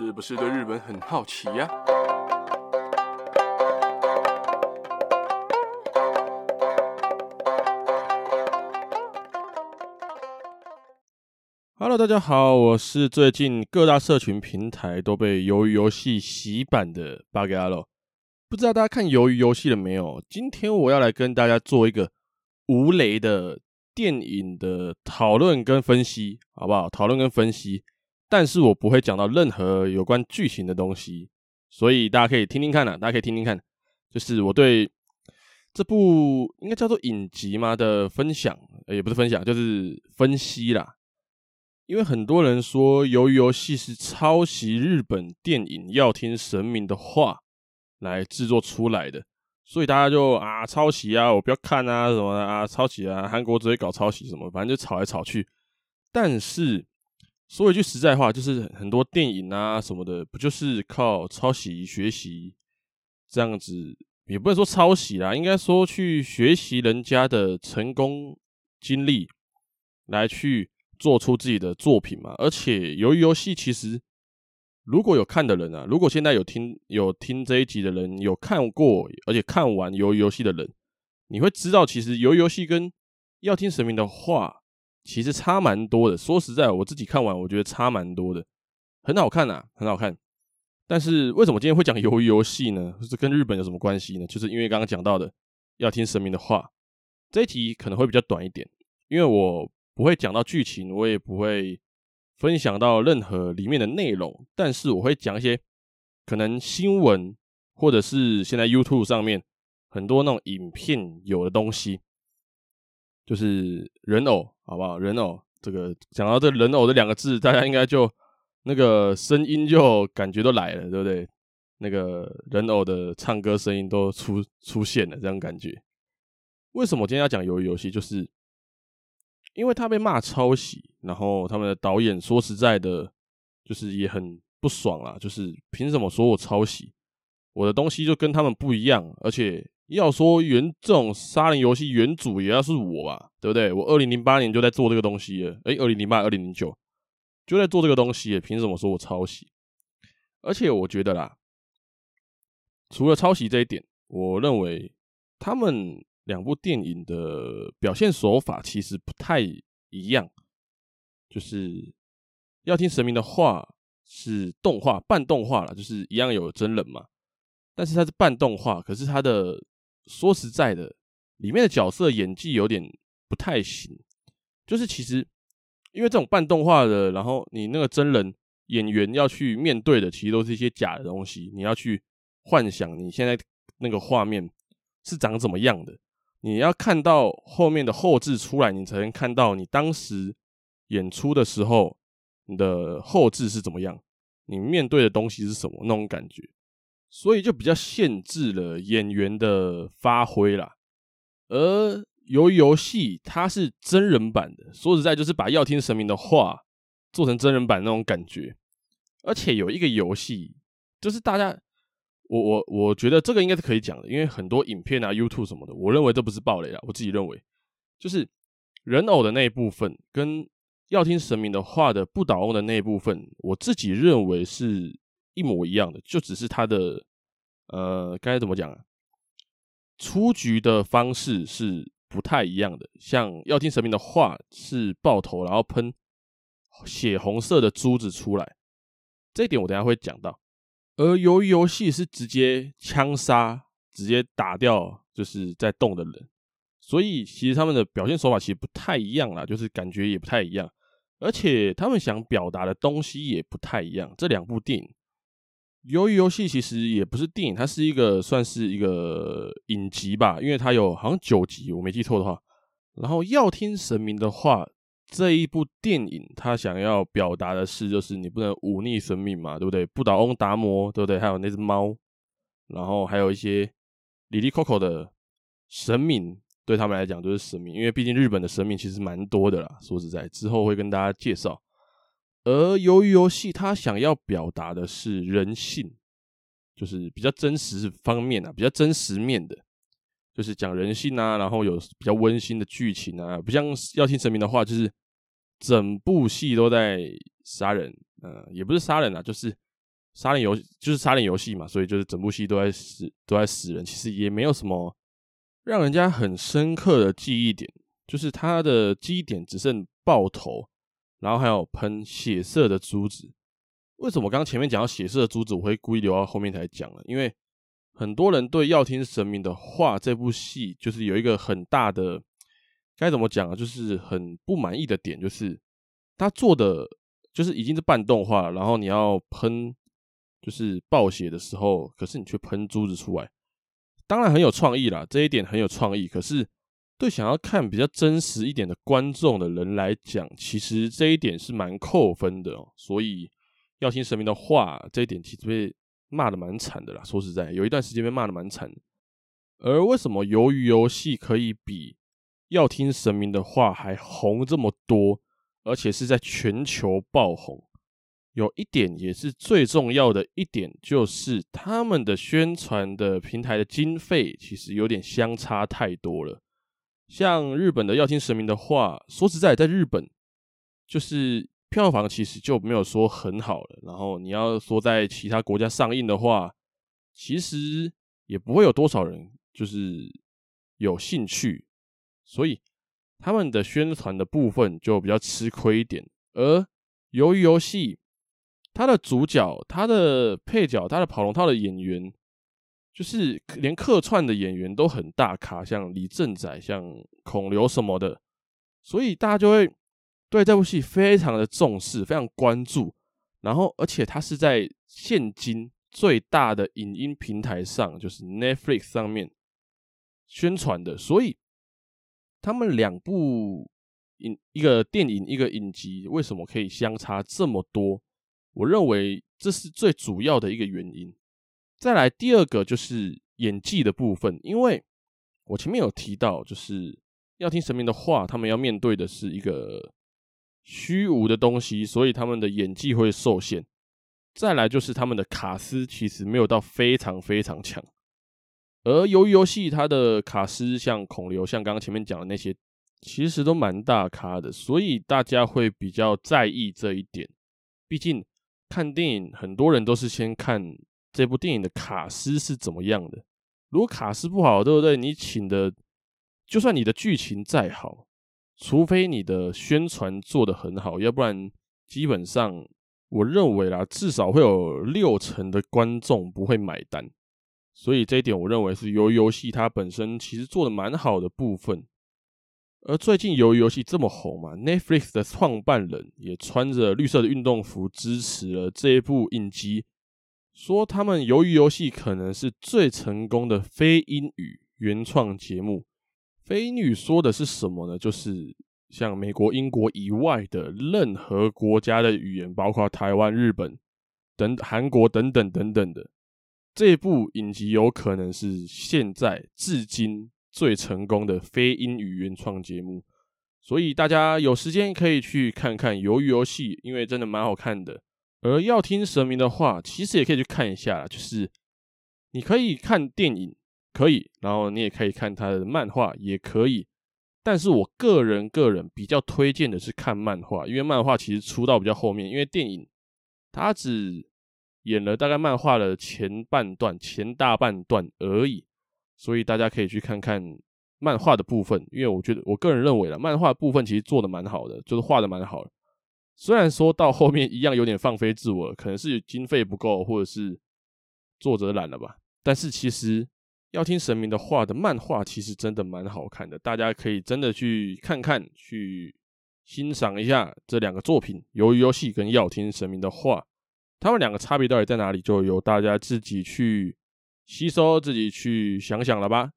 是不是对日本很好奇呀？Hello，大家好，我是最近各大社群平台都被鱿鱼游戏洗版的巴给阿洛。不知道大家看鱿鱼游戏了没有？今天我要来跟大家做一个无雷的电影的讨论跟分析，好不好？讨论跟分析。但是我不会讲到任何有关剧情的东西，所以大家可以听听看啊，大家可以听听看，就是我对这部应该叫做影集嘛的分享，也不是分享，就是分析啦。因为很多人说鱿鱼游戏是抄袭日本电影《要听神明的话》来制作出来的，所以大家就啊抄袭啊，我不要看啊什么啊抄袭啊，韩国只会搞抄袭什么，反正就吵来吵去。但是。说一句实在话，就是很多电影啊什么的，不就是靠抄袭学习这样子，也不能说抄袭啦，应该说去学习人家的成功经历，来去做出自己的作品嘛。而且，鱿鱼游戏其实如果有看的人啊，如果现在有听有听这一集的人有看过，而且看完鱿鱼游戏的人，你会知道，其实鱿鱼游戏跟要听神明的话。其实差蛮多的，说实在，我自己看完，我觉得差蛮多的，很好看呐，很好看。但是为什么今天会讲鱿鱼游戏呢？是跟日本有什么关系呢？就是因为刚刚讲到的，要听神明的话。这一题可能会比较短一点，因为我不会讲到剧情，我也不会分享到任何里面的内容，但是我会讲一些可能新闻或者是现在 YouTube 上面很多那种影片有的东西。就是人偶，好不好？人偶这个讲到这人偶这两个字，大家应该就那个声音就感觉都来了，对不对？那个人偶的唱歌声音都出出现了，这样感觉。为什么今天要讲鱿鱼游戏？就是因为他被骂抄袭，然后他们的导演说实在的，就是也很不爽啊，就是凭什么说我抄袭？我的东西就跟他们不一样，而且。要说原这种杀人游戏原主也要是我吧，对不对？我二零零八年就在做这个东西了，诶、二零零八、二零零九就在做这个东西，凭什么说我抄袭？而且我觉得啦，除了抄袭这一点，我认为他们两部电影的表现手法其实不太一样。就是要听神明的话，是动画半动画啦，就是一样有真人嘛，但是它是半动画，可是它的。说实在的，里面的角色演技有点不太行。就是其实，因为这种半动画的，然后你那个真人演员要去面对的，其实都是一些假的东西。你要去幻想你现在那个画面是长怎么样的，你要看到后面的后置出来，你才能看到你当时演出的时候你的后置是怎么样，你面对的东西是什么那种感觉。所以就比较限制了演员的发挥啦，而由于游戏它是真人版的，说实在就是把要听神明的话做成真人版那种感觉，而且有一个游戏，就是大家，我我我觉得这个应该是可以讲的，因为很多影片啊、YouTube 什么的，我认为这不是暴雷啊，我自己认为，就是人偶的那一部分跟要听神明的话的不倒翁的那一部分，我自己认为是。一模一样的，就只是他的呃，该怎么讲啊？出局的方式是不太一样的。像要听神明的话，是爆头，然后喷血红色的珠子出来，这一点我等下会讲到。而由于游戏是直接枪杀，直接打掉就是在动的人，所以其实他们的表现手法其实不太一样啦，就是感觉也不太一样，而且他们想表达的东西也不太一样。这两部电影。鱿鱼游戏其实也不是电影，它是一个算是一个影集吧，因为它有好像九集，我没记错的话。然后要听神明的话，这一部电影它想要表达的是，就是你不能忤逆神明嘛，对不对？不倒翁达摩，对不对？还有那只猫，然后还有一些里里扣扣的神明，对他们来讲就是神明，因为毕竟日本的神明其实蛮多的啦。说实在，之后会跟大家介绍。而由于游戏，它想要表达的是人性，就是比较真实方面啊，比较真实面的，就是讲人性啊，然后有比较温馨的剧情啊，不像要听神明的话，就是整部戏都在杀人，呃，也不是杀人啊，就是杀人游就是杀人游戏嘛，所以就是整部戏都在死都在死人，其实也没有什么让人家很深刻的记忆点，就是他的记忆点只剩爆头，然后还有喷血色的珠子。为什么刚前面讲到血色的珠子，我会故意留到后面才讲呢？因为很多人对《要听神明的话》这部戏就是有一个很大的该怎么讲啊，就是很不满意的点，就是他做的就是已经是半动画，然后你要喷。就是暴血的时候，可是你却喷珠子出来，当然很有创意啦，这一点很有创意。可是对想要看比较真实一点的观众的人来讲，其实这一点是蛮扣分的哦。所以要听神明的话，这一点其实被骂的蛮惨的啦。说实在，有一段时间被骂的蛮惨。而为什么鱿鱼游戏可以比要听神明的话还红这么多，而且是在全球爆红？有一点也是最重要的一点，就是他们的宣传的平台的经费其实有点相差太多了。像日本的要听神明的话，说实在，在日本就是票房其实就没有说很好了。然后你要说在其他国家上映的话，其实也不会有多少人就是有兴趣，所以他们的宣传的部分就比较吃亏一点。而鱿鱼游戏。它的主角、它的配角、它的跑龙套的演员，就是连客串的演员都很大咖，像李正宰、像孔刘什么的，所以大家就会对这部戏非常的重视、非常关注。然后，而且它是在现今最大的影音平台上，就是 Netflix 上面宣传的，所以他们两部影一个电影、一个影集，为什么可以相差这么多？我认为这是最主要的一个原因。再来第二个就是演技的部分，因为我前面有提到，就是要听神明的话，他们要面对的是一个虚无的东西，所以他们的演技会受限。再来就是他们的卡司其实没有到非常非常强，而由于游戏它的卡司像孔刘，像刚刚前面讲的那些，其实都蛮大咖的，所以大家会比较在意这一点，毕竟。看电影，很多人都是先看这部电影的卡司是怎么样的。如果卡司不好，对不对？你请的，就算你的剧情再好，除非你的宣传做得很好，要不然基本上我认为啦，至少会有六成的观众不会买单。所以这一点，我认为是鱿鱼游戏它本身其实做得蛮好的部分。而最近鱿鱼游戏这么红嘛，Netflix 的创办人也穿着绿色的运动服支持了这一部影集，说他们鱿鱼游戏可能是最成功的非英语原创节目。非英语说的是什么呢？就是像美国、英国以外的任何国家的语言，包括台湾、日本等韩国等等等等的。这部影集有可能是现在至今。最成功的非英语原创节目，所以大家有时间可以去看看《鱿鱼游戏》，因为真的蛮好看的。而要听神明的话，其实也可以去看一下，就是你可以看电影，可以，然后你也可以看他的漫画，也可以。但是我个人个人比较推荐的是看漫画，因为漫画其实出到比较后面，因为电影它只演了大概漫画的前半段、前大半段而已。所以大家可以去看看漫画的部分，因为我觉得我个人认为啦，漫画部分其实做的蛮好的，就是画的蛮好的。虽然说到后面一样有点放飞自我，可能是经费不够，或者是作者懒了吧。但是其实要听神明的话的漫画，其实真的蛮好看的，大家可以真的去看看，去欣赏一下这两个作品《鱿鱼游戏》跟《要听神明的话》，他们两个差别到底在哪里，就由大家自己去。吸收自己去想想了吧。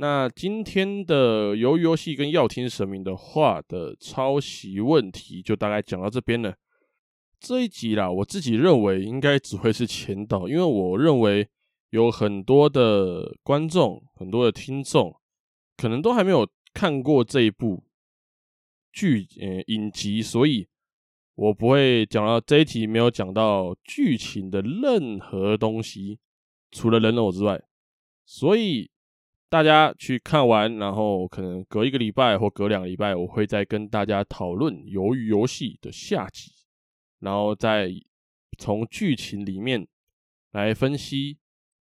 那今天的鱿鱼游戏跟要听神明的话的抄袭问题就大概讲到这边了。这一集啦，我自己认为应该只会是前导，因为我认为有很多的观众、很多的听众可能都还没有看过这一部剧呃影集，所以我不会讲到这一集没有讲到剧情的任何东西。除了人偶之外，所以大家去看完，然后可能隔一个礼拜或隔两个礼拜，我会再跟大家讨论《鱿鱼游戏》的下集，然后再从剧情里面来分析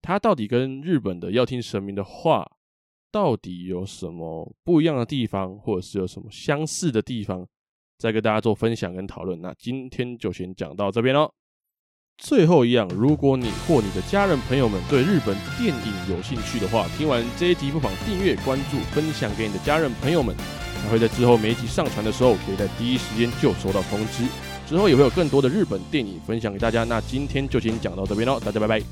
它到底跟日本的要听神明的话到底有什么不一样的地方，或者是有什么相似的地方，再跟大家做分享跟讨论。那今天就先讲到这边喽。最后一样，如果你或你的家人朋友们对日本电影有兴趣的话，听完这一集不妨订阅、关注、分享给你的家人朋友们，才会在之后每一集上传的时候，可以在第一时间就收到通知。之后也会有更多的日本电影分享给大家。那今天就先讲到这边喽，大家拜拜。